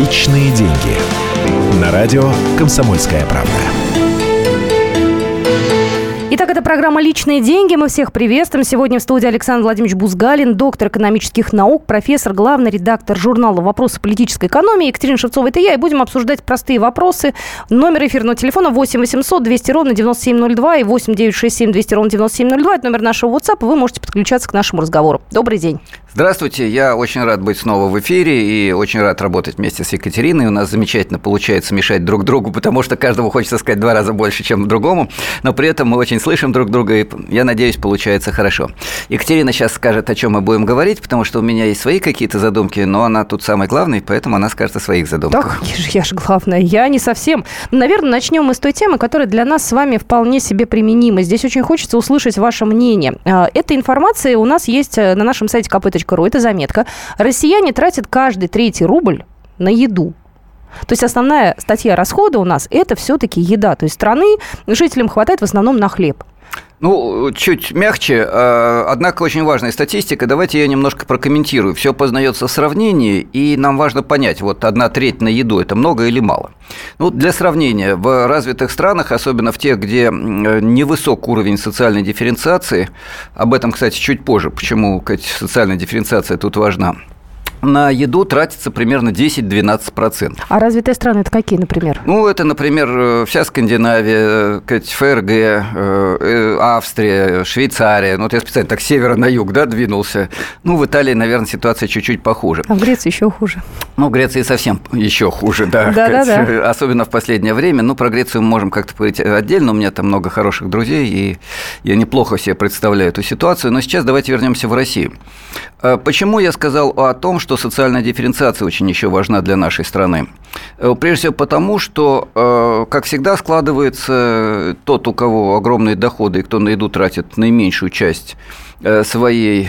Личные деньги. На радио «Комсомольская правда». Итак, это программа «Личные деньги». Мы всех приветствуем. Сегодня в студии Александр Владимирович Бузгалин, доктор экономических наук, профессор, главный редактор журнала «Вопросы политической экономии». Екатерина Шевцова, это я. И будем обсуждать простые вопросы. Номер эфирного телефона 8 800 200 ровно 9702 и 8 967 200 ровно 9702. Это номер нашего WhatsApp. Вы можете подключаться к нашему разговору. Добрый день. Здравствуйте, я очень рад быть снова в эфире и очень рад работать вместе с Екатериной. У нас замечательно получается мешать друг другу, потому что каждому хочется сказать два раза больше, чем другому, но при этом мы очень слышим друг друга, и я надеюсь, получается хорошо. Екатерина сейчас скажет, о чем мы будем говорить, потому что у меня есть свои какие-то задумки, но она тут самый главный, поэтому она скажет о своих задумках. Так, я же, я же главная, я не совсем. Наверное, начнем мы с той темы, которая для нас с вами вполне себе применима. Здесь очень хочется услышать ваше мнение. А, эта информация у нас есть э, на нашем сайте kp kp.ру. Это заметка. Россияне тратят каждый третий рубль на еду. То есть основная статья расхода у нас – это все-таки еда. То есть страны жителям хватает в основном на хлеб. Ну, чуть мягче, а, однако очень важная статистика. Давайте я немножко прокомментирую. Все познается в сравнении, и нам важно понять, вот одна треть на еду – это много или мало. Ну, для сравнения, в развитых странах, особенно в тех, где невысок уровень социальной дифференциации, об этом, кстати, чуть позже, почему социальная дифференциация тут важна – на еду тратится примерно 10-12%. А развитые страны это какие, например? Ну, это, например, э, вся Скандинавия, ФРГ, э, э, Австрия, Швейцария. Ну, вот я специально так с севера на юг да, двинулся. Ну, в Италии, наверное, ситуация чуть-чуть похуже. А в Греции еще хуже. Ну, в Греции совсем еще хуже, да. Да, да, да. Особенно в последнее время. Ну, про Грецию мы можем как-то поговорить отдельно. У меня там много хороших друзей, и я неплохо себе представляю эту ситуацию. Но сейчас давайте вернемся в Россию. Почему я сказал о том, что что социальная дифференциация очень еще важна для нашей страны. Э, прежде всего потому, что, э, как всегда, складывается тот, у кого огромные доходы и кто на еду тратит наименьшую часть э, своей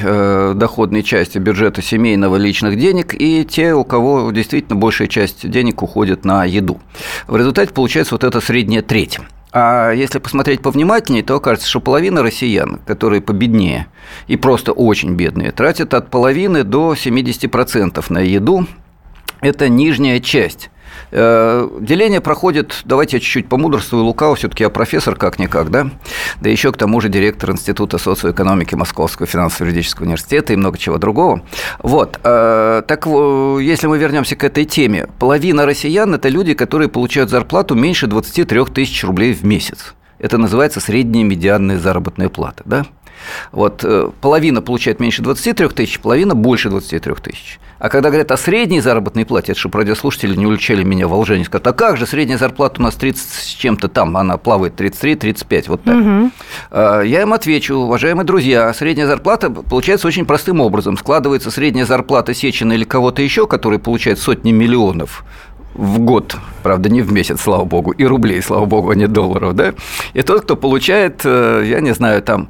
доходной части бюджета семейного личных денег и те, у кого действительно большая часть денег уходит на еду. В результате получается вот эта средняя треть. А если посмотреть повнимательнее, то окажется, что половина россиян, которые победнее и просто очень бедные, тратят от половины до 70% на еду. Это нижняя часть деление проходит, давайте я чуть-чуть помудрствую, лукаво, все-таки я профессор как-никак, да, да еще к тому же директор Института социоэкономики Московского финансово-юридического университета и много чего другого. Вот, э, так если мы вернемся к этой теме, половина россиян – это люди, которые получают зарплату меньше 23 тысяч рублей в месяц. Это называется средняя медианная заработная плата, да? Вот э, половина получает меньше 23 тысяч, половина больше 23 тысяч. А когда говорят о средней заработной плате, это чтобы радиослушатели не уличали меня в лжении, скажут, а как же средняя зарплата у нас 30 с чем-то там, она плавает 33-35, вот так. Угу. Я им отвечу, уважаемые друзья, средняя зарплата получается очень простым образом. Складывается средняя зарплата Сечина или кого-то еще, который получает сотни миллионов в год, правда, не в месяц, слава богу, и рублей, слава богу, а не долларов, да, и тот, кто получает, э, я не знаю, там,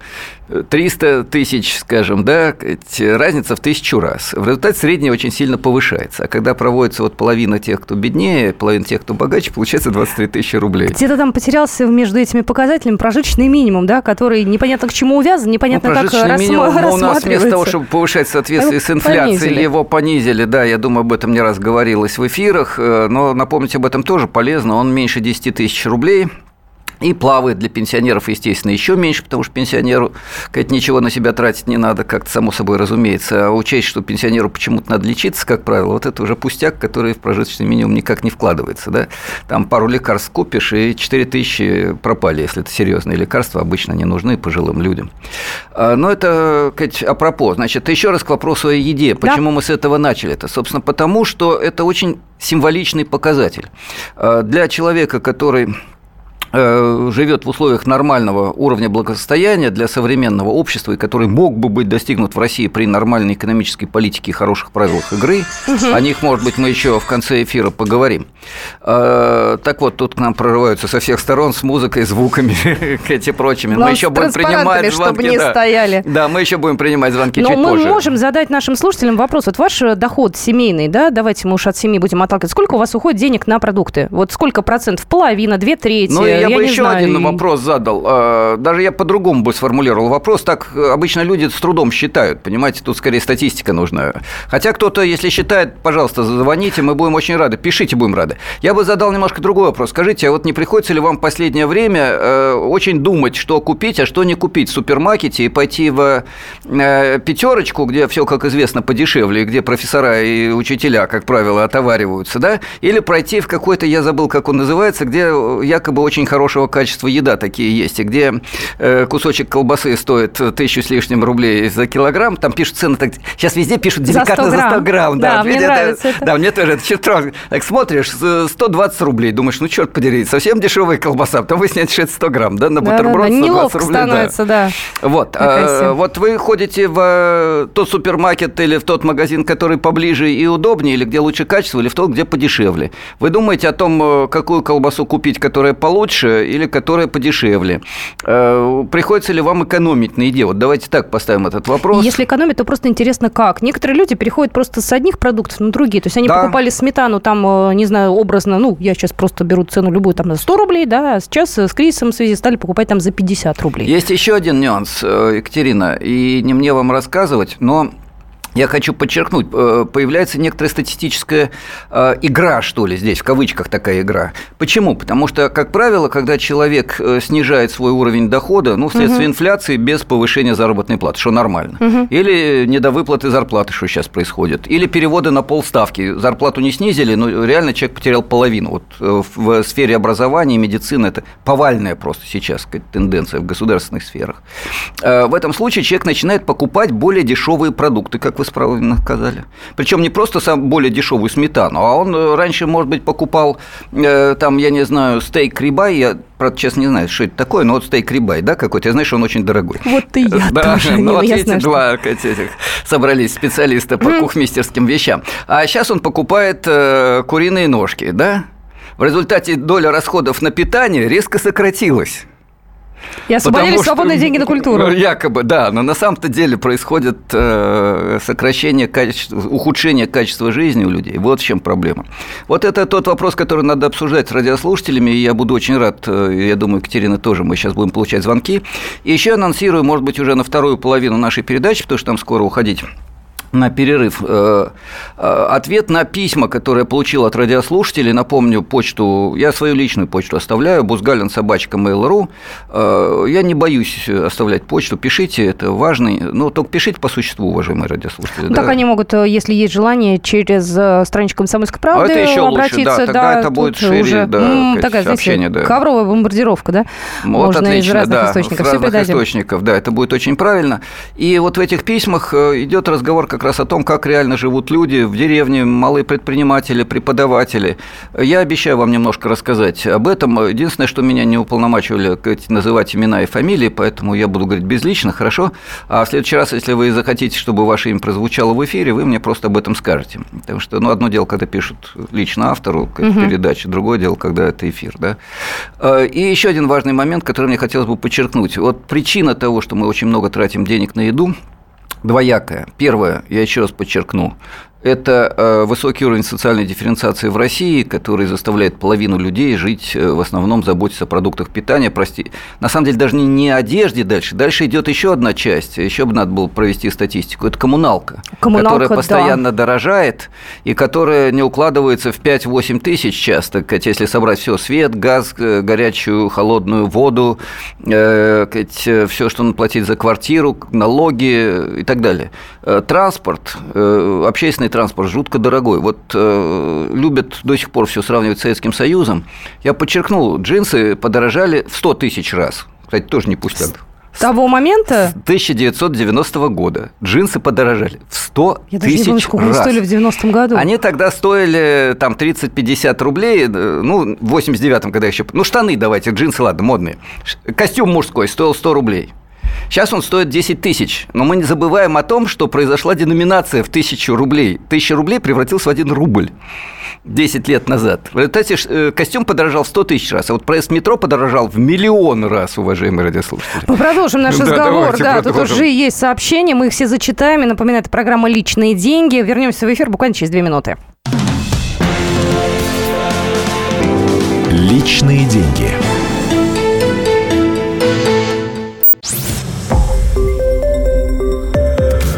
300 тысяч, скажем, да, разница в тысячу раз. В результате средняя очень сильно повышается. А когда проводится вот половина тех, кто беднее, половина тех, кто богаче, получается 23 тысячи рублей. Где-то там потерялся между этими показателями прожиточный минимум, да, который непонятно к чему увязан, непонятно ну, как рассма- минимум, у нас вместо того, чтобы повышать в соответствии с инфляцией, понизили. его понизили, да, я думаю, об этом не раз говорилось в эфирах, э, но напомнить об этом тоже полезно, он меньше 10 тысяч рублей, и плавает для пенсионеров, естественно, еще меньше, потому что пенсионеру сказать, ничего на себя тратить не надо, как-то само собой разумеется. А учесть, что пенсионеру почему-то надо лечиться, как правило, вот это уже пустяк, который в прожиточный минимум никак не вкладывается. Да? Там пару лекарств купишь, и 4 тысячи пропали, если это серьезные лекарства, обычно не нужны пожилым людям. А, но это, сказать, апропо. Значит, еще раз к вопросу о еде. Почему да. мы с этого начали? Это, собственно, потому, что это очень символичный показатель. А, для человека, который живет в условиях нормального уровня благосостояния для современного общества, и который мог бы быть достигнут в России при нормальной экономической политике и хороших правилах игры. Угу. О них, может быть, мы еще в конце эфира поговорим. Э, так вот, тут к нам прорываются со всех сторон с музыкой, звуками и прочими. Мы еще будем принимать звонки. Чтобы не да. стояли. Да, мы еще будем принимать звонки Но чуть мы позже. можем задать нашим слушателям вопрос. Вот ваш доход семейный, да, давайте мы уж от семьи будем отталкиваться. Сколько у вас уходит денег на продукты? Вот сколько процентов? Половина, две трети? Ну, я, я бы еще знаю. один вопрос задал. А, Даже я по-другому бы сформулировал вопрос. Так э, обычно люди с трудом считают. Понимаете, тут скорее статистика нужна. Хотя кто-то, если считает, пожалуйста, звоните, мы будем очень рады. Пишите, будем рады. Я бы задал немножко другой вопрос. Скажите, а вот не приходится ли вам в последнее время э, очень думать, что купить, а что не купить в супермаркете и пойти в э, пятерочку, где все, как известно, подешевле, где профессора и учителя, как правило, отовариваются, да? Или пройти в какой-то, я забыл, как он называется, где якобы очень хорошего качества еда такие есть, и где э, кусочек колбасы стоит тысячу с лишним рублей за килограмм, там пишут цены так... Сейчас везде пишут За 100 деликатно за 100 грамм. грамм. Да, вот мне видите, нравится это. Да, мне тоже это чертов. Так смотришь, с- 120 рублей, думаешь, ну черт подери, совсем дешевая колбаса, потом выясняется, что это 100 грамм, да, на бутерброд 120 Неловко рублей. да. становится, да. Вот, Такая э, себе. вот вы ходите в э, тот супермаркет или в тот магазин, который поближе и удобнее, или где лучше качество, или в тот, где подешевле. Вы думаете о том, какую колбасу купить, которая получше или которая подешевле. Э, Приходится ли вам экономить на еде? Вот давайте так поставим этот вопрос. Если экономить, то просто интересно как. Некоторые люди переходят просто с одних продуктов на другие. То есть они Да. покупали сметану там, э, не знаю, образно, ну, я сейчас просто беру цену любую там на 100 рублей, да, а сейчас э, с кризисом в связи стали покупать там за 50 рублей. Есть еще один нюанс, Екатерина, и не мне вам рассказывать, но я хочу подчеркнуть, э, появляется некоторая статистическая э, игра, что ли, здесь, в кавычках такая игра. Почему? Потому что, как правило, когда человек э, снижает свой уровень дохода, ну, вследствие инфляции, без повышения заработной платы, что нормально, или недовыплаты зарплаты, что сейчас происходит, или переводы на полставки, зарплату не снизили, но реально человек потерял половину. Вот в сфере образования и медицины это повальная просто сейчас сказать, тенденция в государственных сферах. В этом случае человек начинает покупать более дешевые продукты, как вы справедливо сказали. Причем не просто сам более дешевую сметану, а он э, раньше, может быть, покупал э, там, я не знаю, стейк рибай, я, правда, честно не знаю, что это такое, но вот стейк рибай, да, какой-то, я знаю, что он очень дорогой. Вот и я Да, тоже. ну вот я видите, знаю, что- два как этих собрались специалиста по кухмистерским вещам. А сейчас он покупает э, куриные ножки, да? В результате доля расходов на питание резко сократилась. И освободили что- свободные деньги на культуру. Ну, Якобы, да, но на самом-то деле происходит э, сокращение качества, ухудшение качества жизни у людей. Вот в чем проблема. Вот это тот вопрос, который надо обсуждать с радиослушателями, и я буду очень рад, э, я думаю, Екатерина тоже, мы сейчас будем получать звонки. И еще анонсирую, может быть, уже на вторую половину нашей передачи, потому что там скоро уходить на перерыв. Э, э, Ответ на письма, которые я получил от радиослушателей, напомню, почту, я свою личную почту оставляю, бузгалин собачка mail.ru. Э, Я не боюсь оставлять почту, пишите, это важно, но только пишите по существу, уважаемые радиослушатели. Ну, Так да. они могут, если есть желание, через страничку «Комсомольской правды» А это еще лучше, да, обратиться. тогда это будет шире, уже, да, м, такая, знаете, сообщение, да. ковровая бомбардировка, да? Вот Можно из отлично, разных да, источников. С разных источников, да, это будет очень правильно. И вот в этих письмах идет разговор как раз о том, как реально живут люди в деревне, малые предприниматели, преподаватели. Я обещаю вам немножко рассказать об этом. Единственное, что меня не уполномачивали называть имена и фамилии, поэтому я буду говорить безлично, хорошо? А в следующий раз, если вы захотите, чтобы ваше имя прозвучало в эфире, вы мне просто об этом скажете. Потому что, ну, одно дело, когда пишут лично автору к передаче, другое дело, когда это эфир, да. Э, И еще один важный момент, который мне хотелось бы подчеркнуть. Вот причина того, что мы очень много тратим денег на еду, двоякая. Первое, я еще раз подчеркну, это э, высокий уровень социальной дифференциации в России, который заставляет половину людей жить э, в основном заботиться о продуктах питания. Прости, на самом деле даже не, не одежде дальше. Дальше идет еще одна часть. Еще бы надо было провести статистику. Это коммуналка, Коммуналка, которая да. постоянно дорожает и которая не укладывается в 5-8 тысяч часто. Если собрать все свет, газ, э, горячую, холодную воду, все, что надо платить за квартиру, налоги и так далее. Транспорт, общественный транспорт жутко дорогой. Вот э, любят до сих пор все сравнивать с Советским Союзом. Я подчеркнул, джинсы подорожали в 100 тысяч раз. Кстати, тоже не пустяк. С того момента... С 1990 года джинсы подорожали в 100 Я даже не тысяч помню, раз. стоили в 90-м году. Они тогда стоили там 30-50 рублей, э, ну, в 89-м, когда еще... Ну, штаны давайте, джинсы, ладно, модные. Костюм мужской стоил 100 рублей. Сейчас он стоит 10 тысяч. Но мы не забываем о том, что произошла деноминация в тысячу рублей. Тысяча рублей превратился в один рубль. 10 лет назад. В результате э, костюм подорожал в 100 тысяч раз, а вот проезд метро подорожал в миллион раз, уважаемые радиослушатели. Мы продолжим наш Да, разговор. давайте Да, тут уже есть сообщения, мы их все зачитаем. И напоминаю, это программа «Личные деньги». Вернемся в эфир буквально через две минуты. Личные деньги.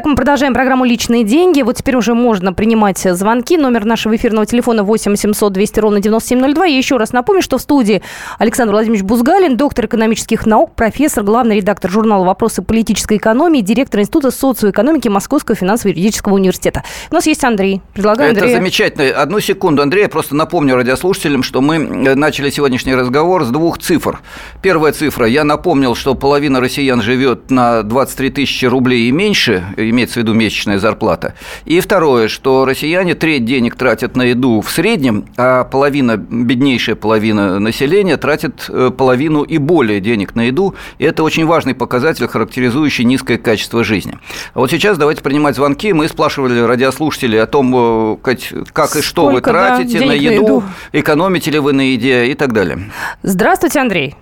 Итак, мы продолжаем программу «Личные деньги». Вот теперь уже можно принимать звонки. Номер нашего эфирного телефона 8 700 200 ровно 9702. Я еще раз напомню, что в студии Александр Владимирович Бузгалин, доктор экономических наук, профессор, главный редактор журнала «Вопросы политической экономии», директор Института социоэкономики Московского финансово-юридического университета. У нас есть Андрей. Предлагаю Это Андрея. замечательно. Одну секунду, Андрей, я просто напомню радиослушателям, что мы э, начали сегодняшний разговор с двух цифр. Первая цифра. Я напомнил, что половина россиян живет на 23 тысячи рублей и меньше, имеется в виду месячная зарплата. И второе, что россияне треть денег тратят на еду в среднем, а половина, беднейшая половина населения тратит э, половину и более денег на еду. И это очень важный показатель, характеризующий низкое качество жизни. А вот сейчас давайте принимать звонки. Мы спрашивали радиослушателей о том, э, как и что вы Сколько, да, тратите на денег на еду, еду. экономите ли вы на еде и так далее. Здравствуйте, Андрей.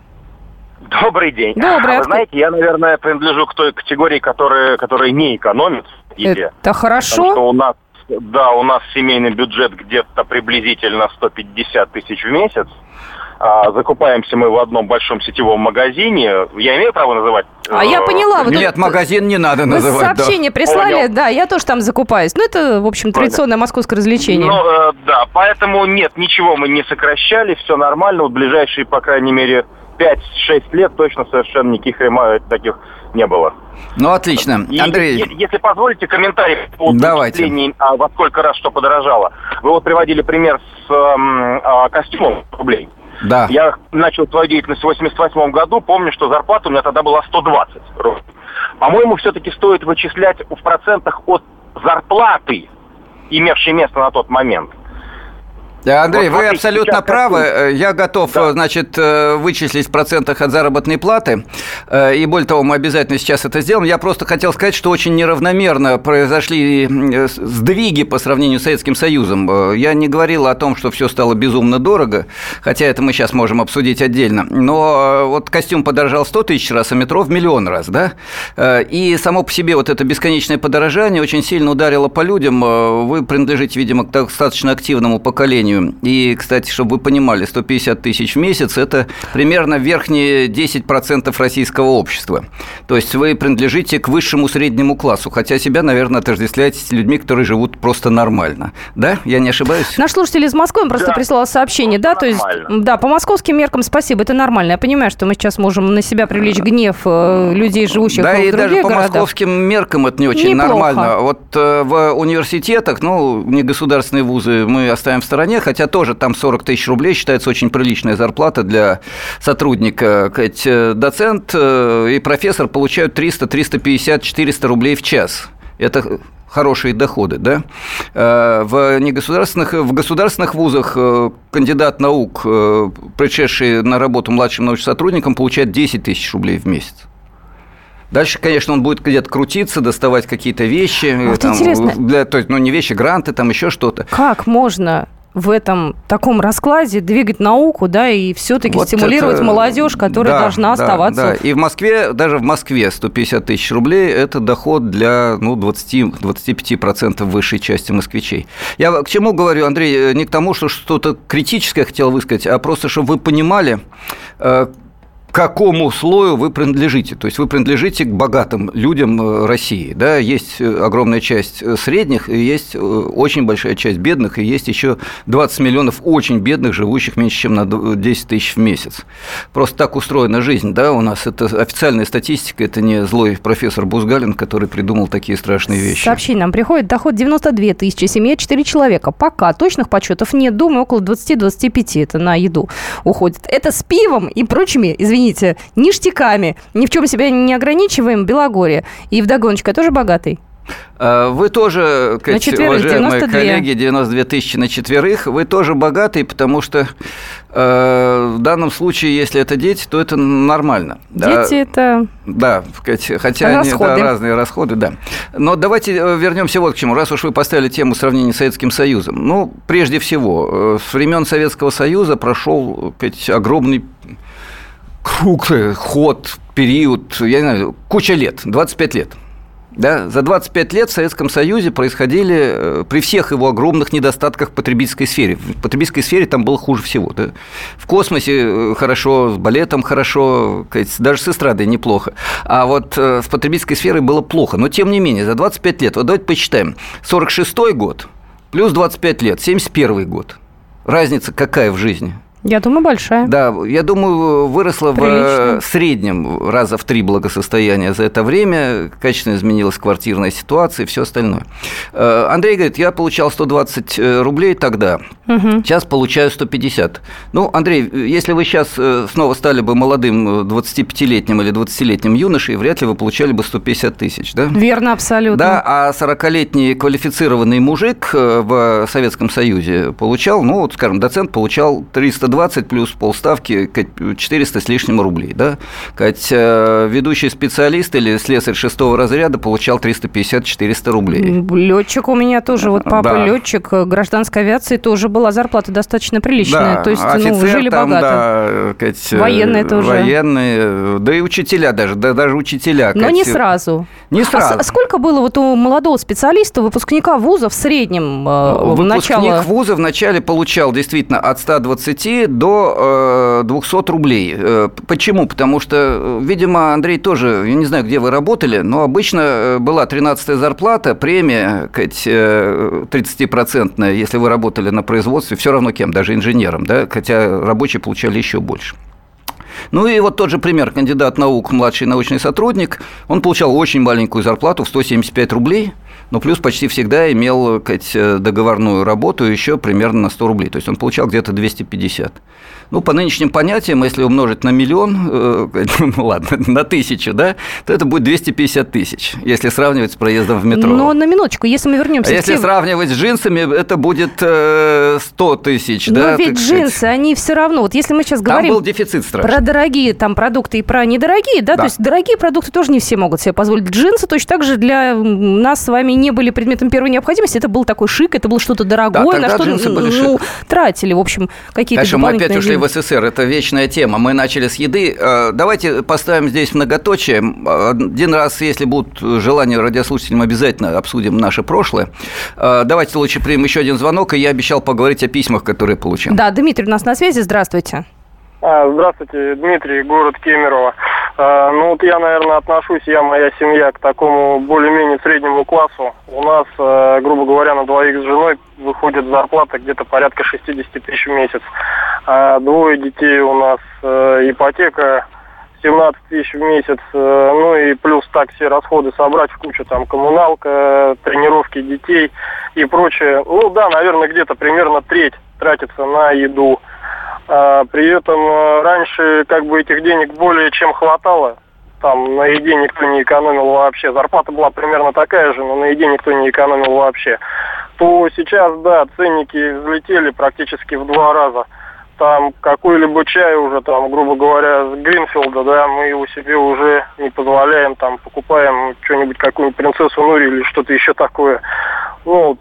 Добрый день. Добрый, Вы откуда- знаете, я, наверное, принадлежу к той категории, которые, которые не в еде. Это Потому хорошо. что у нас, да, у нас семейный бюджет где-то приблизительно 150 тысяч в месяц. А, закупаемся мы в одном большом сетевом магазине. Я имею право называть? А я э, поняла, вот Нет, магазин не надо Вы называть. да. сообщение прислали, Понял. да, я тоже там закупаюсь. Ну, это, в общем, традиционное московское развлечение. Ну, э, да, поэтому нет, ничего мы не сокращали, все нормально. Вот ближайшие, по крайней мере, 5-6 лет точно совершенно никаких рема- таких не было. Ну, отлично. И Андрей, е- Если позволите, комментарий по Давайте. а, во сколько раз что подорожало. Вы вот приводили пример с эм, а, костюмом рублей. да. Я начал свою деятельность в 88 году, помню, что зарплата у меня тогда была 120 рублей. По-моему, все-таки стоит вычислять в процентах от зарплаты, имевшей место на тот момент. Да, Андрей, Вот вы абсолютно правы. Э, Я готов, Да. э, значит, э, вычислить в процентах от заработной платы. Э, И более того, мы обязательно сейчас это сделаем. Я просто хотел сказать, что очень неравномерно произошли э, сдвиги по сравнению с Советским Союзом. Э, Я не говорил о том, что все стало безумно дорого, хотя это мы сейчас можем обсудить отдельно. Но э, вот костюм подорожал 100 тысяч раз, а метро в миллион раз, да? Э, И само по себе вот это бесконечное подорожание очень сильно ударило по людям. Э, Вы принадлежите, видимо, к достаточно активному поколению. И, кстати, чтобы вы понимали, 150 тысяч в месяц – это примерно верхние 10% российского общества. То есть вы принадлежите к высшему среднему классу, хотя себя, наверное, отождествляете с людьми, которые живут просто нормально. Да? Я не ошибаюсь? Наш слушатель из Москвы он просто Да. прислал сообщение, да, то есть, Нормально. да, по московским меркам спасибо, это нормально. Я понимаю, что мы сейчас можем на себя привлечь гнев э, людей, живущих Да, в и других даже по городах. московским меркам это не очень Неплохо. нормально. Вот э, в университетах, ну, не государственные вузы мы оставим в стороне, хотя тоже там 40 тысяч рублей считается очень приличная зарплата для сотрудника. Э, доцент э, и профессор получают 300, 350, 400 рублей в час. Это хорошие доходы, да? Э, В негосударственных, в государственных вузах кандидат наук, пришедший на работу младшим научным сотрудником, получает 10 тысяч рублей в месяц. Дальше, конечно, он будет где-то крутиться, доставать какие-то вещи. э, Вот интересно. Для, то есть, ну, не вещи, гранты, там еще что-то. Как можно в этом таком раскладе двигать науку, да, и все-таки Вот стимулировать это- молодежь, которая да, должна да, оставаться. да. И в Москве, даже в Москве 150 тысяч рублей – это доход для ну, 20-25% высшей части москвичей. Я к чему говорю, Андрей, не к тому, что что-то критическое хотел высказать, а просто, чтобы вы понимали, э, какому слою вы принадлежите. То есть вы принадлежите к богатым людям э, России. Да? Есть э, огромная часть э, средних, и есть очень большая часть бедных, и есть еще 20 миллионов очень бедных, живущих меньше, чем на д- 10 тысяч в месяц. Просто так устроена жизнь. Да? У нас это официальная статистика, это не злой профессор Бузгалин, который придумал такие страшные вещи. Сообщение нам приходит. Доход 92 тысячи, семья 4 человека. Пока точных подсчетов нет. Думаю, около 20-25 это на еду уходит. Это с пивом и прочими, извините, ништяками. Ни в чем себя не ограничиваем. Белогорье. И вдогоночку, я тоже богатый. А, вы тоже, на четверых, уважаемые 92. коллеги, 92 тысячи на четверых, вы тоже богатые, потому что э, в данном случае, если это дети, то это нормально. Дети да, это... Да, хотя расходы. они да, разные расходы, да. Но давайте э, вернемся вот к чему. Раз уж вы поставили тему сравнения с Советским Союзом. Ну, прежде всего, э, с времен Советского Союза прошел сказать, огромный круг, ход, период, я не знаю, куча лет, 25 лет. Да, за 25 лет в Советском Союзе происходили, э, при всех его огромных недостатках в потребительской сфере, в потребительской сфере там было хуже всего. Да? В космосе э, хорошо, с балетом хорошо, даже с эстрадой неплохо. А вот э, с потребительской сферой было плохо. Но тем не менее, за 25 лет, вот давайте посчитаем, 46 год плюс 25 лет, 71 год. Разница какая в жизни – я думаю, большая. Да, я думаю, выросла Прилично. в среднем раза в три благосостояния за это время, качественно изменилась квартирная ситуация и все остальное. Э, Андрей говорит, я получал 120 э, рублей тогда, угу. сейчас получаю 150. Ну, Андрей, если вы сейчас э, снова стали бы молодым 25-летним или 20-летним юношей, вряд ли вы получали бы 150 тысяч, да? Верно, абсолютно. Да, а 40-летний квалифицированный мужик в Советском Союзе получал, ну, вот, скажем, доцент получал 300 320 плюс полставки 400 с лишним рублей. Да? Кать, э, ведущий специалист или слесарь шестого разряда получал 350-400 рублей. Летчик у меня тоже, вот папа да. летчик э, гражданской авиации, тоже была зарплата достаточно приличная. Да, То есть, офицер ну, жили там, богато. Да, Кать, э, военные тоже. Военные, да и учителя даже, да, даже учителя. Но не сразу. Не сразу. А сколько было вот у молодого специалиста, выпускника вуза в среднем Выпускник начала? вуза вначале получал действительно от 120 до 200 э, рублей. Э, почему? Потому что, э, видимо, Андрей тоже, я не знаю, где вы работали, но обычно была 13-я зарплата, премия 30-процентная, если вы работали на производстве, все равно кем, даже инженером, да, хотя рабочие получали еще больше. Ну и вот тот же пример. Кандидат наук, младший научный сотрудник, он получал очень маленькую зарплату в 175 рублей, но плюс почти всегда имел сказать, договорную работу еще примерно на 100 рублей. То есть он получал где-то 250. Ну, по нынешним понятиям, если умножить на миллион, э, ну ладно, на тысячу, да, то это будет 250 тысяч, если сравнивать с проездом в метро. Но на минуточку, если мы вернемся а если тем... сравнивать с джинсами, это будет э, 100 тысяч, да? Но ведь джинсы, сказать. они все равно, вот если мы сейчас говорим... Там был дефицит страшный. Про дорогие там продукты и про недорогие, да, да, то есть дорогие продукты тоже не все могут себе позволить. Джинсы точно так же для нас с вами не были предметом первой необходимости, это был такой шик, это было что-то дорогое, да, на что ну, тратили, в общем, какие-то Конечно, мы опять ушли в СССР, это вечная тема. Мы начали с еды. Э, давайте поставим здесь многоточие. Один раз, если будут желания радиослушателям, обязательно обсудим наше прошлое. Э, давайте лучше примем еще один звонок, и я обещал поговорить о письмах, которые получил. Да, Дмитрий у нас на связи. Здравствуйте. А, здравствуйте, Дмитрий, город Кемерово. А, ну вот я, наверное, отношусь, я, моя семья, к такому более-менее среднему классу. У нас, а, грубо говоря, на двоих с женой выходит зарплата где-то порядка 60 тысяч в месяц. А двое детей у нас, ипотека 17 тысяч в месяц, ну и плюс так все расходы собрать в кучу, там коммуналка, тренировки детей и прочее. Ну да, наверное, где-то примерно треть тратится на еду. А, при этом а, раньше как бы этих денег более чем хватало. Там на еде никто не экономил вообще. Зарплата была примерно такая же, но на еде никто не экономил вообще. То сейчас, да, ценники взлетели практически в два раза. Там какой-либо чай уже, там, грубо говоря, с Гринфилда, да, мы его себе уже не позволяем, там, покупаем что-нибудь, какую-нибудь принцессу Нури или что-то еще такое. Ну,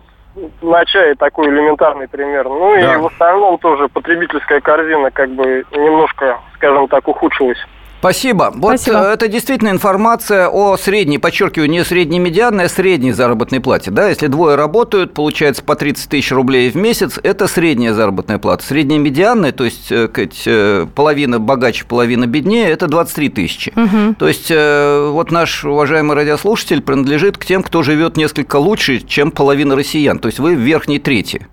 на чае такой элементарный пример. Ну да. и в остальном тоже потребительская корзина как бы немножко, скажем так, ухудшилась. Спасибо. Вот Спасибо. Э, это действительно информация о средней, подчеркиваю, не средней медианной, а средней заработной плате. Да, если двое работают, получается по 30 тысяч рублей в месяц, это средняя заработная плата. Средняя медианная, то есть э, э, половина богаче, половина беднее, это 23 тысячи. Угу. То есть вот наш уважаемый радиослушатель принадлежит к тем, кто живет несколько лучше, чем половина россиян. То есть вы в верхней трети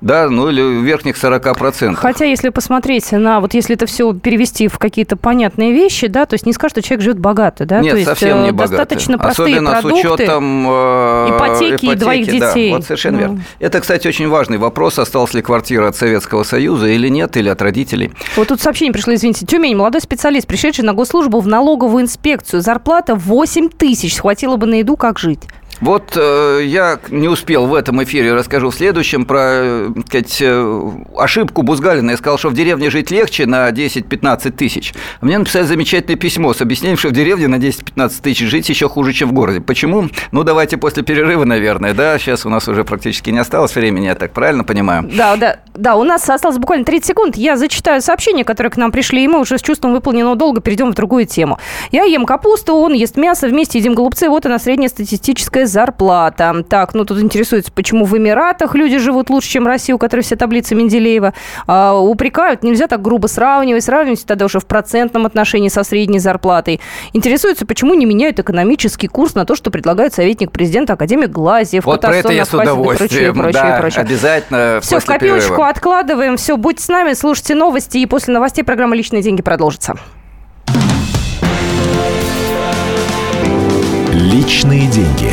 да, ну или верхних 40%. Хотя, если посмотреть на, вот если это все перевести в какие-то понятные вещи, да, то есть не скажешь, что человек живет богато, да? Нет, то есть, совсем не э, достаточно богато. простые Особенно продукты, с учетом э, ипотеки, ипотеки и двоих детей. Да, вот совершенно ну. верно. Это, кстати, очень важный вопрос, осталась ли квартира от Советского Союза или нет, или от родителей. Вот тут сообщение пришло, извините. Тюмень, молодой специалист, пришедший на госслужбу в налоговую инспекцию. Зарплата 8 тысяч. Хватило бы на еду, как жить? Вот э, я не успел в этом эфире, расскажу в следующем про э, сказать, э, ошибку Бузгалина. Я сказал, что в деревне жить легче на 10-15 тысяч. Мне написали замечательное письмо с объяснением, что в деревне на 10-15 тысяч жить еще хуже, чем в городе. Почему? Ну, давайте после перерыва, наверное, да? Сейчас у нас уже практически не осталось времени, я так правильно понимаю? Да, да, да, у нас осталось буквально 30 секунд. Я зачитаю сообщения, которые к нам пришли, и мы уже с чувством выполненного долга перейдем в другую тему. Я ем капусту, он ест мясо, вместе едим голубцы, вот она среднестатистическая зарплата. Так, ну тут интересуется, почему в Эмиратах люди живут лучше, чем в России, у которой все таблицы Менделеева. А, упрекают, нельзя так грубо сравнивать, сравнивать тогда уже в процентном отношении со средней зарплатой. Интересуется, почему не меняют экономический курс на то, что предлагает советник президента академик Глазьев. Вот про это я с удовольствием, прочее, прочее, да, прочее. обязательно Все, в копилочку перерыва. откладываем, все, будьте с нами, слушайте новости, и после новостей программа «Личные деньги» продолжится. Личные деньги.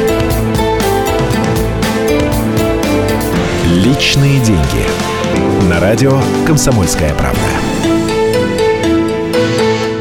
Личные деньги. На радио «Комсомольская правда».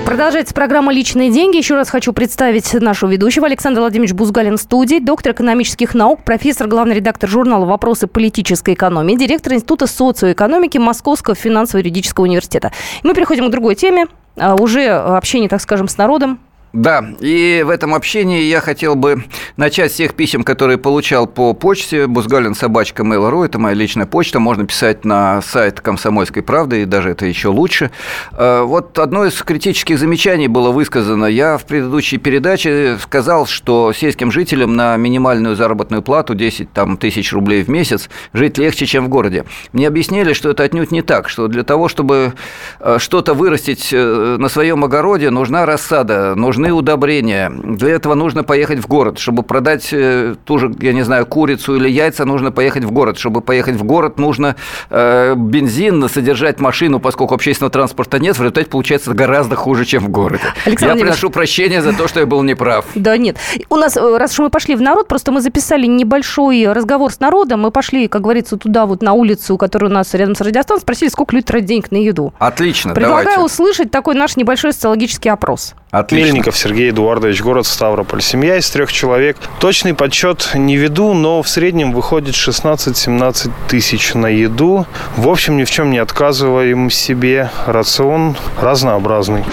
Продолжается программа «Личные деньги». Еще раз хочу представить нашего ведущего Александр Владимирович Бузгалин в студии, доктор экономических наук, профессор, главный редактор журнала «Вопросы политической экономии», директор Института социоэкономики Московского финансово-юридического университета. И мы переходим к другой теме, а, уже общение, так скажем, с народом, да, и в этом общении я хотел бы начать с тех писем, которые получал по почте Бузгалин собачка Mail.ru. Это моя личная почта. Можно писать на сайт «Комсомольской правды», и даже это еще лучше. Э, вот одно из критических замечаний было высказано. Я в предыдущей передаче сказал, что сельским жителям на минимальную заработную плату 10 там, тысяч рублей в месяц жить легче, чем в городе. Мне объяснили, что это отнюдь не так, что для того, чтобы э, что-то вырастить э, на своем огороде, нужна рассада, нужна нужны удобрения. Для этого нужно поехать в город. Чтобы продать э, ту же, я не знаю, курицу или яйца, нужно поехать в город. Чтобы поехать в город, нужно э, бензин, содержать машину, поскольку общественного транспорта нет. В результате получается гораздо хуже, чем в городе. Александр я приношу прощения за то, что я был неправ. Да нет. У нас, э, раз уж мы пошли в народ, просто мы записали небольшой разговор с народом. Мы пошли, как говорится, туда вот на улицу, которая у нас рядом с радиостанцией, спросили, сколько люди тратят денег на еду. Отлично, Предлагаю давайте. услышать такой наш небольшой социологический опрос. Отлично. Мельников Сергей Эдуардович, город Ставрополь. Семья из трех человек. Точный подсчет не веду, но в среднем выходит 16-17 тысяч на еду. В общем, ни в чем не отказываем себе. Рацион разнообразный.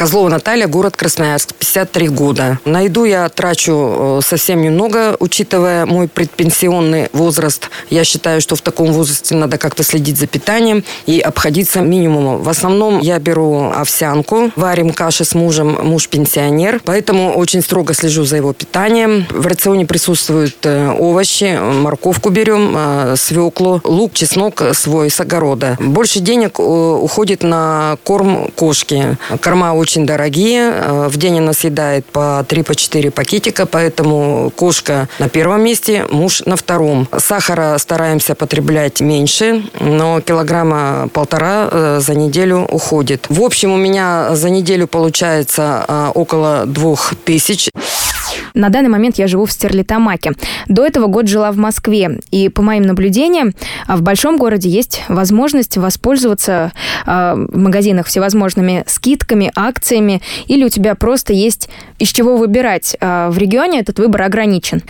Козлова Наталья, город Красноярск, 53 года. На еду я трачу э, совсем немного, учитывая мой предпенсионный возраст. Я считаю, что в таком возрасте надо как-то следить за питанием и обходиться минимумом. В основном я беру овсянку, варим каши с мужем, муж пенсионер, поэтому очень строго слежу за его питанием. В рационе присутствуют э, овощи, морковку берем, э, свеклу, лук, чеснок свой с огорода. Больше денег уходит на корм кошки. Корма очень дорогие. Э, в день она съедает по 3-4 пакетика, поэтому кошка на первом месте, муж на втором. Сахара стараемся потреблять меньше, но килограмма полтора э, за неделю уходит. В общем, у меня за неделю получается э, около двух тысяч. На данный момент я живу в Стерлитамаке. До этого год жила в Москве. И по моим наблюдениям, а, в большом городе есть возможность воспользоваться э, в магазинах всевозможными скидками, акциями, или у тебя просто есть из чего выбирать. Э, в регионе этот выбор ограничен.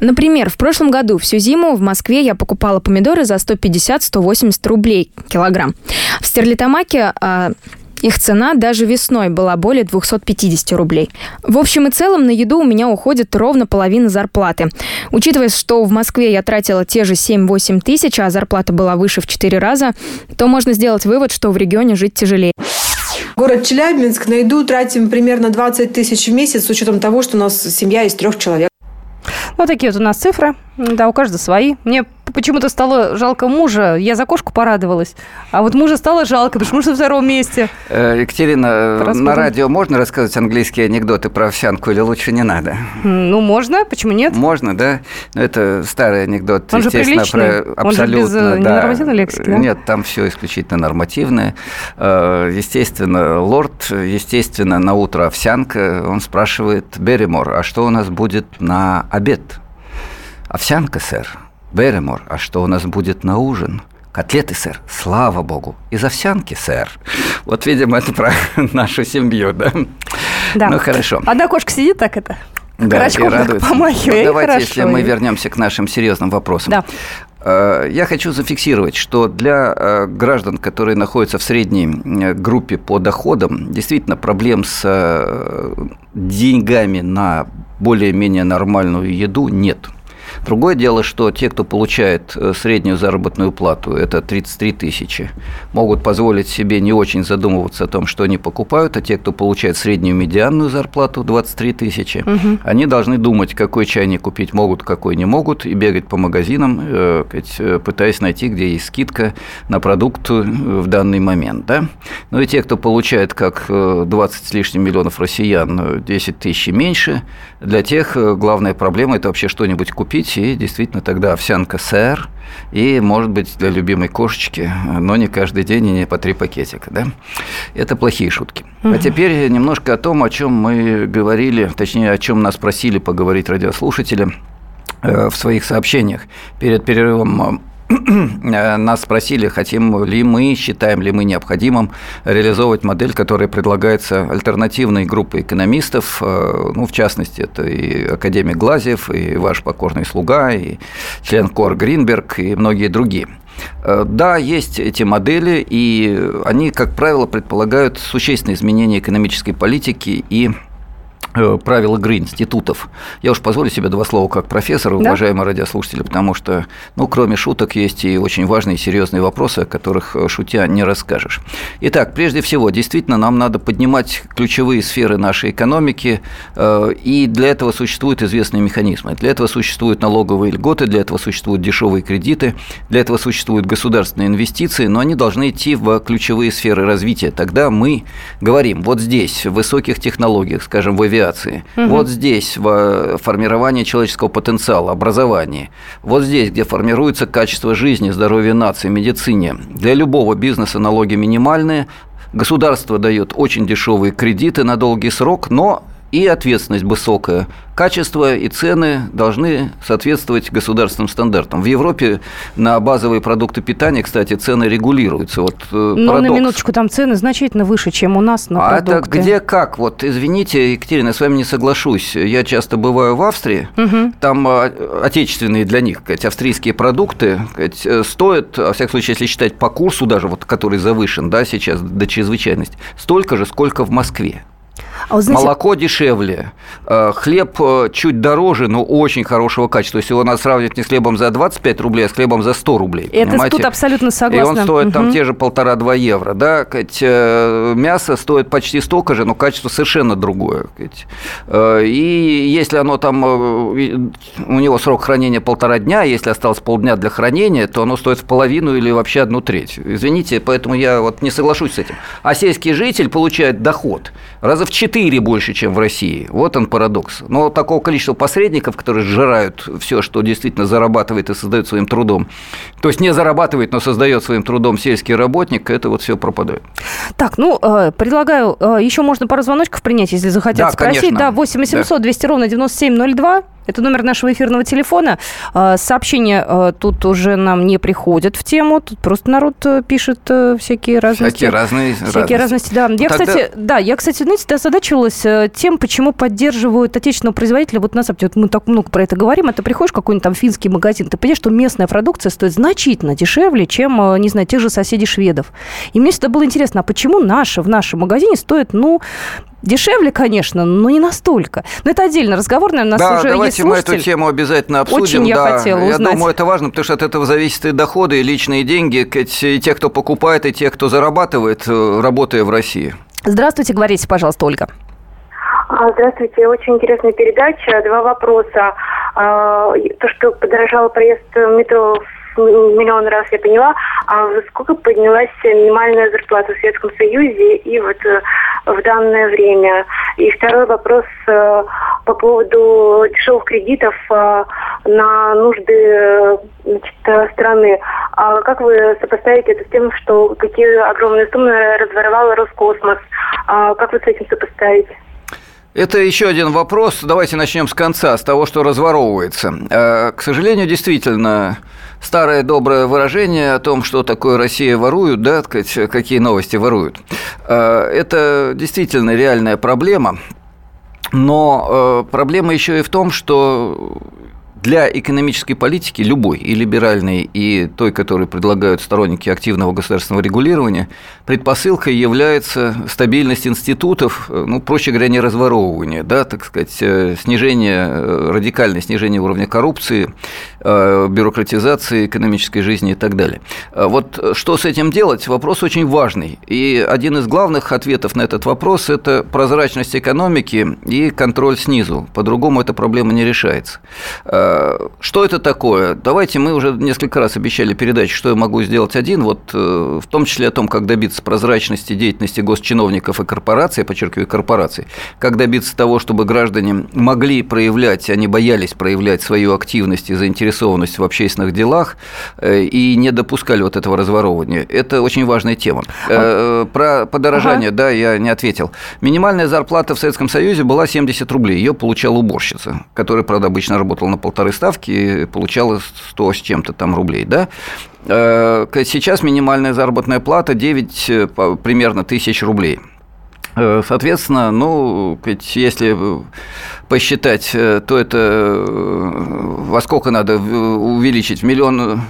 Например, в прошлом году всю зиму в Москве я покупала помидоры за 150-180 рублей килограмм. В Стерлитамаке э, их цена даже весной была более 250 рублей. В общем и целом на еду у меня уходит ровно половина зарплаты. Учитывая, что в Москве я тратила те же 7-8 тысяч, а зарплата была выше в 4 раза, то можно сделать вывод, что в регионе жить тяжелее. Город Челябинск на еду тратим примерно 20 тысяч в месяц с учетом того, что у нас семья из трех человек. Вот такие вот у нас цифры. Да, у каждого свои. Мне почему-то стало жалко мужа. Я за кошку порадовалась. А вот мужа стало жалко, потому что муж на втором месте. Э, Екатерина, Расскажем. на радио можно рассказывать английские анекдоты про овсянку или лучше не надо? Ну, можно. Почему нет? Можно, да. Но это старый анекдот. Он же приличный. Про... Он же без да. ненормативной лексики, да? Нет, там все исключительно нормативное. Э, естественно, лорд, естественно, на утро овсянка. Он спрашивает, Берримор, а что у нас будет на обед? Овсянка, сэр. Берримор, а что у нас будет на ужин? Котлеты, сэр, слава богу. Из овсянки, сэр. Вот, видимо, это про нашу семью, да? Да. Ну, хорошо. Одна кошка сидит так это, да, и радуется. помахивая. Вот давайте, хорошо. если мы вернемся к нашим серьезным вопросам. Да. Э, я хочу зафиксировать, что для э, граждан, которые находятся в средней э, группе по доходам, действительно проблем с деньгами на более-менее нормальную еду нет. Другое дело, что те, кто получает э, среднюю заработную плату, это 33 тысячи, могут позволить себе не очень задумываться о том, что они покупают, а те, кто получает среднюю медианную зарплату 23 тысячи, угу. они должны думать, какой чайник купить могут, какой не могут, и бегать по магазинам, э, э, пытаясь найти, где есть скидка на продукт в данный момент. Да? Ну и те, кто получает, как 20 с лишним миллионов россиян, 10 тысяч меньше, для тех главная проблема – это вообще что-нибудь купить, и действительно тогда овсянка сэр, и, может быть, для любимой кошечки, но не каждый день и не по три пакетика, да? Это плохие шутки. Угу. А теперь немножко о том, о чем мы говорили, точнее, о чем нас просили поговорить радиослушатели э, в своих сообщениях перед перерывом нас спросили, хотим ли мы, считаем ли мы необходимым реализовывать модель, которая предлагается альтернативной группой экономистов, э, ну, в частности, это и академик Глазьев, и ваш покорный слуга, и член КОР Гринберг, и многие другие. Э, да, есть эти модели, и они, как правило, предполагают существенные изменения экономической политики и Э, правил игры институтов. Я уж позволю себе два слова как профессор, да? уважаемые радиослушатели, потому что, ну, кроме шуток, есть и очень важные и серьезные вопросы, о которых э, шутя не расскажешь. Итак, прежде всего, действительно, нам надо поднимать ключевые сферы нашей экономики, э, и для этого существуют известные механизмы. Для этого существуют налоговые льготы, для этого существуют дешевые кредиты, для этого существуют государственные инвестиции, но они должны идти в ключевые сферы развития. Тогда мы говорим, вот здесь, в высоких технологиях, скажем, в авиации, авиации, угу. вот здесь в формировании человеческого потенциала, образовании, вот здесь, где формируется качество жизни, здоровье нации, медицине. Для любого бизнеса налоги минимальные, государство дает очень дешевые кредиты на долгий срок, но и ответственность высокая. Качество и цены должны соответствовать государственным стандартам. В Европе на базовые продукты питания, кстати, цены регулируются. Вот э, Но парадокс. на минуточку там цены значительно выше, чем у нас на а продукты. это где как? Вот извините, Екатерина, я с вами не соглашусь. Я часто бываю в Австрии. Угу. Там э, отечественные для них, сказать, австрийские продукты сказать, э, стоят, во всяком случае, если считать по курсу даже, вот, который завышен да, сейчас до чрезвычайности, столько же, сколько в Москве. А вот, знаете... Молоко дешевле, э, хлеб э, чуть дороже, но очень хорошего качества. То есть его надо сравнивать не с хлебом за 25 рублей, а с хлебом за 100 рублей. Это понимаете? тут абсолютно согласна. И он стоит угу. там те же полтора-два евро. Да? Э, мясо стоит почти столько же, но качество совершенно другое. И если оно там, у него срок хранения полтора дня, если осталось полдня для хранения, то оно стоит в половину или вообще одну треть. Извините, поэтому я вот не соглашусь с этим. А сельский житель получает доход раза в 4 больше, чем в России. Вот он парадокс. Но такого количества посредников, которые сжирают все, что действительно зарабатывает и создает своим трудом, то есть не зарабатывает, но создает своим трудом сельский работник, это вот все пропадает. Так, ну, э, предлагаю, э, еще можно пару звоночков принять, если захотят да, спросить. Конечно. Да, 8 800 да. 200 ровно 9702. Это номер нашего эфирного телефона. А, сообщения а, тут уже нам не приходят в тему. Тут просто народ э, пишет э, всякие разности. Всякие разные Всякие разности, да. Я, Тогда... кстати, да, я, кстати, знаете, озадачивалась э, тем, почему поддерживают отечественного производителя. Вот на Западе, вот мы так много про это говорим, а ты приходишь в какой-нибудь там финский магазин, ты понимаешь, что местная продукция стоит значительно дешевле, чем, не знаю, тех же соседей шведов. И мне всегда было интересно, а почему наша в нашем магазине стоит, ну, Дешевле, конечно, но не настолько. Но это отдельный разговор, наверное, у нас да, уже давайте есть слушатель. мы эту тему обязательно обсудим. Очень я да, хотела узнать. Я думаю, это важно, потому что от этого зависят и доходы, и личные деньги, и те, кто покупает, и те, кто зарабатывает, э, работая в России. Здравствуйте, говорите, пожалуйста, Ольга. А, Здравствуйте, очень интересная передача. Два вопроса. А, То, что подорожал проезд в метро в миллион раз, я поняла. А сколько поднялась минимальная зарплата в Советском Союзе и вот э, в данное время? И второй вопрос э, по поводу дешевых кредитов э, на нужды значит, страны. А как вы сопоставите это с тем, что какие огромные суммы разворовал Роскосмос? А Как вы с этим сопоставите? Это еще один вопрос. Давайте начнем с конца, с того, что разворовывается. К сожалению, действительно, старое доброе выражение о том, что такое Россия воруют, да, какие новости воруют, э, это действительно реальная проблема. Но э, проблема еще и в том, что для экономической политики, любой, и либеральной, и той, которую предлагают сторонники активного государственного регулирования, предпосылкой является стабильность институтов, э, ну, проще говоря, не разворовывание, да, так сказать, э, снижение, э, радикальное снижение уровня коррупции, бюрократизации экономической жизни и так далее. Вот что с этим делать? Вопрос очень важный. И один из главных ответов на этот вопрос – это прозрачность экономики и контроль снизу. По-другому эта проблема не решается. Что это такое? Давайте мы уже несколько раз обещали передачу, что я могу сделать один, вот э, в том числе о том, как добиться прозрачности деятельности госчиновников и корпораций, я подчеркиваю, корпораций, как добиться того, чтобы граждане могли проявлять, они боялись проявлять свою активность и заинтересованность в общественных делах э, и не допускали вот этого разворовывания. Это очень важная тема. Э, Про подорожание, да, я не ответил. Минимальная зарплата в Советском Союзе была 70 рублей. Ее получала уборщица, которая, правда, обычно работала на полторы ставки и получала 100 с чем-то там рублей, да. Э, Сейчас минимальная заработная плата 9 э, примерно тысяч рублей. Э, Соответственно, ну, если посчитать, то это во сколько надо увеличить? В миллион...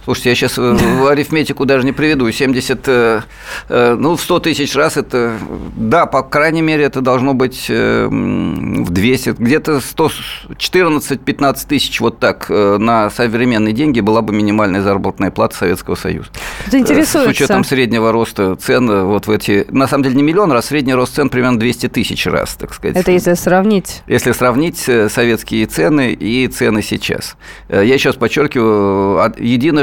э, Слушайте, я сейчас в арифметику даже не приведу. 70, э, э, ну, в 100 тысяч раз это... Да, по крайней мере, это должно быть э, в 200, где-то 14-15 тысяч вот так э, на современные деньги была бы минимальная заработная плата Советского Союза. Кто интересуется. С учетом среднего роста цен э, вот в эти... На самом деле не миллион раз, средний рост цен примерно 200 тысяч раз, так сказать. Это если сравнить. Если сравнить э, советские цены и цены сейчас. Э, Я еще раз подчеркиваю, от-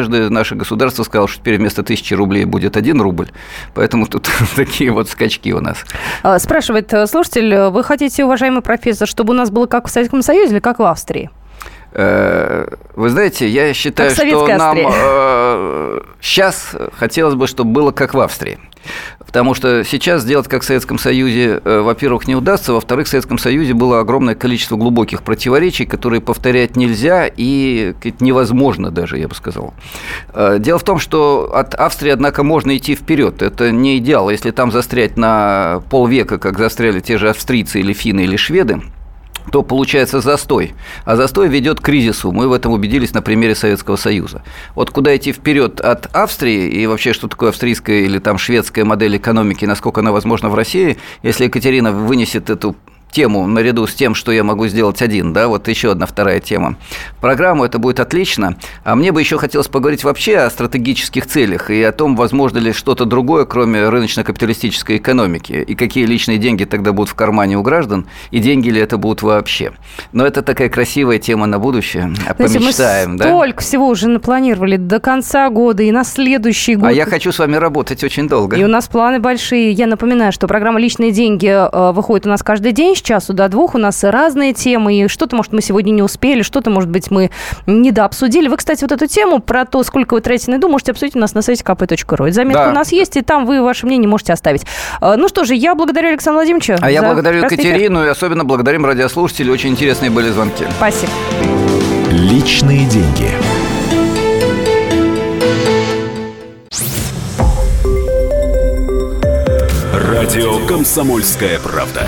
единожды наше государство сказало, что теперь вместо тысячи рублей будет один рубль, поэтому тут такие вот скачки у нас. А, Спрашивает э, слушатель, вы хотите, уважаемый профессор, чтобы у нас было как в Советском Союзе или как в Австрии? Э, Вы знаете, я считаю, что нам сейчас хотелось бы, чтобы было как в Австрии. Потому что сейчас сделать как в Советском Союзе, э, во-первых, не удастся, во-вторых, в Советском Союзе было огромное количество глубоких противоречий, которые повторять нельзя и невозможно даже, я бы сказал. Э, Дело в том, что от Австрии, однако, можно идти вперед. Это не идеал. Если там застрять на полвека, как застряли те же австрийцы или финны или шведы, то получается застой. А застой ведет к кризису. Мы в этом убедились на примере Советского Союза. Вот куда идти вперед от Австрии и вообще, что такое австрийская или там шведская модель экономики, насколько она возможна в России, если Екатерина вынесет эту тему наряду с тем, что я могу сделать один, да, вот еще одна вторая тема. Программу это будет отлично. А мне бы еще хотелось поговорить вообще о стратегических целях и о том, возможно ли что-то другое, кроме рыночно-капиталистической экономики, и какие личные деньги тогда будут в кармане у граждан, и деньги ли это будут вообще. Но это такая красивая тема на будущее. А Знаете, Помечтаем, мы да? столько всего уже напланировали до конца года и на следующий год. А я хочу с вами работать очень долго. И у нас планы большие. Я напоминаю, что программа «Личные деньги» э, выходит у нас каждый день с часу до двух. У нас разные темы. И что-то, может, мы сегодня не успели, что-то, может быть, мы недообсудили. Вы, кстати, вот эту тему про то, сколько вы тратите на еду, можете обсудить у нас на сайте kp.ru. Заметка Да. у нас есть, и там вы ваше мнение можете оставить. Э, Ну что же, я благодарю Александра Владимировича. А я благодарю. Екатерину и особенно благодарим радиослушателей. Очень интересные были звонки. Спасибо. Личные деньги. Радио «Комсомольская правда».